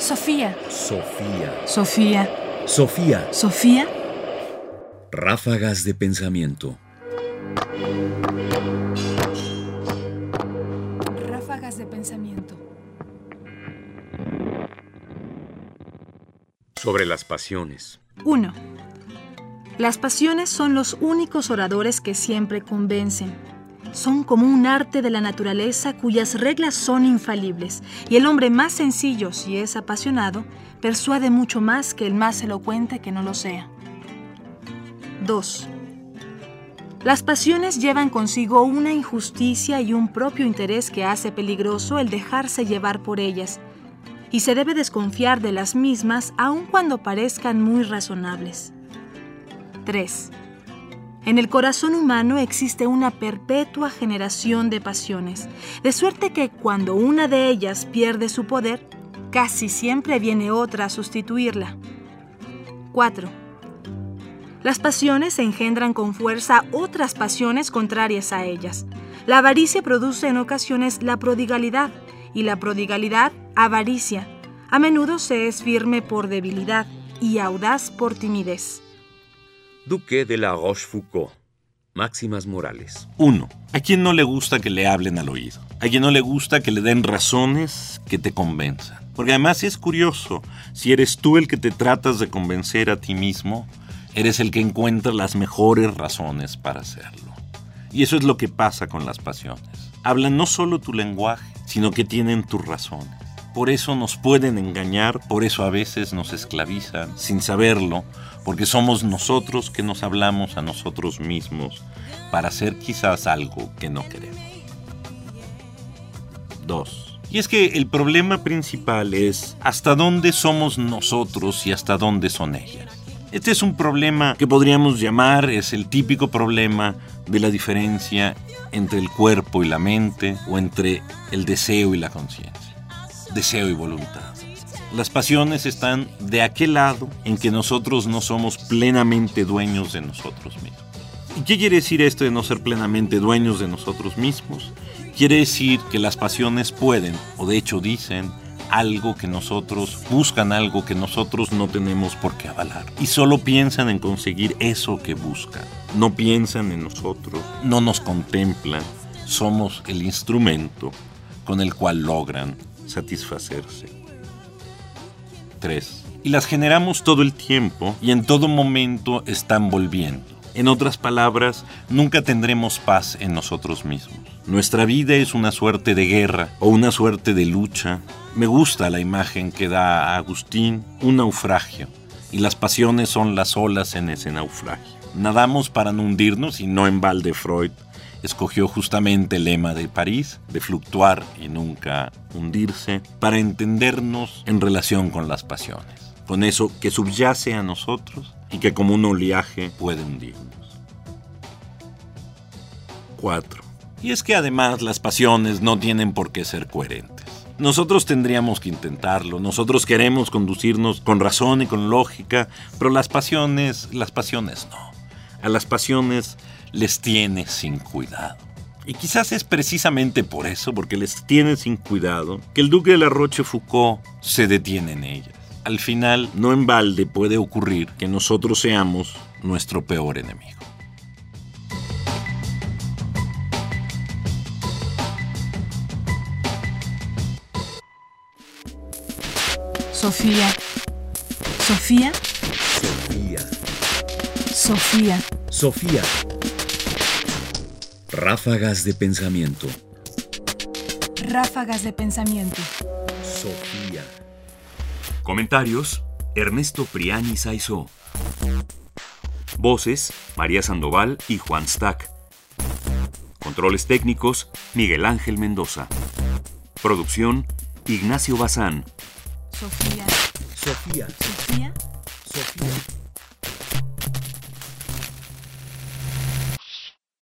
Sofía. Sofía. Sofía. Sofía. Sofía. Ráfagas de pensamiento. Ráfagas de pensamiento. Sobre las pasiones. 1. Las pasiones son los únicos oradores que siempre convencen. Son como un arte de la naturaleza cuyas reglas son infalibles, y el hombre más sencillo, si es apasionado, persuade mucho más que el más elocuente que no lo sea. 2. Las pasiones llevan consigo una injusticia y un propio interés que hace peligroso el dejarse llevar por ellas, y se debe desconfiar de las mismas aun cuando parezcan muy razonables. 3. En el corazón humano existe una perpetua generación de pasiones, de suerte que cuando una de ellas pierde su poder, casi siempre viene otra a sustituirla. 4. Las pasiones engendran con fuerza otras pasiones contrarias a ellas. La avaricia produce en ocasiones la prodigalidad y la prodigalidad avaricia. A menudo se es firme por debilidad y audaz por timidez. Duque de la Rochefoucauld. Máximas morales. 1. ¿A quién no le gusta que le hablen al oído? ¿A quién no le gusta que le den razones que te convenzan? Porque además es curioso, si eres tú el que te tratas de convencer a ti mismo, eres el que encuentra las mejores razones para hacerlo. Y eso es lo que pasa con las pasiones. Hablan no solo tu lenguaje, sino que tienen tus razones. Por eso nos pueden engañar, por eso a veces nos esclavizan sin saberlo, porque somos nosotros que nos hablamos a nosotros mismos para hacer quizás algo que no queremos. 2. Y es que el problema principal es hasta dónde somos nosotros y hasta dónde son ellas. Este es un problema que podríamos llamar, es el típico problema de la diferencia entre el cuerpo y la mente o entre el deseo y la conciencia deseo y voluntad. Las pasiones están de aquel lado en que nosotros no somos plenamente dueños de nosotros mismos. ¿Y qué quiere decir esto de no ser plenamente dueños de nosotros mismos? Quiere decir que las pasiones pueden, o de hecho dicen, algo que nosotros, buscan algo que nosotros no tenemos por qué avalar. Y solo piensan en conseguir eso que buscan. No piensan en nosotros, no nos contemplan, somos el instrumento con el cual logran satisfacerse. 3. Y las generamos todo el tiempo y en todo momento están volviendo. En otras palabras, nunca tendremos paz en nosotros mismos. Nuestra vida es una suerte de guerra o una suerte de lucha. Me gusta la imagen que da Agustín, un naufragio, y las pasiones son las olas en ese naufragio. Nadamos para no hundirnos y no en balde Freud escogió justamente el lema de París, de fluctuar y nunca hundirse, para entendernos en relación con las pasiones, con eso que subyace a nosotros y que como un oleaje puede hundirnos. 4. Y es que además las pasiones no tienen por qué ser coherentes. Nosotros tendríamos que intentarlo, nosotros queremos conducirnos con razón y con lógica, pero las pasiones, las pasiones no. A las pasiones les tiene sin cuidado. Y quizás es precisamente por eso, porque les tiene sin cuidado, que el duque de la Rochefoucauld se detiene en ellas. Al final, no en balde puede ocurrir que nosotros seamos nuestro peor enemigo. Sofía. Sofía. Sofía. Sofía. Sofía. Ráfagas de pensamiento. Ráfagas de pensamiento. Sofía. Comentarios: Ernesto Priani Saizó. Voces: María Sandoval y Juan Stack. Controles técnicos: Miguel Ángel Mendoza. Producción: Ignacio Bazán. Sofía. Sofía. Sofía. Sofía.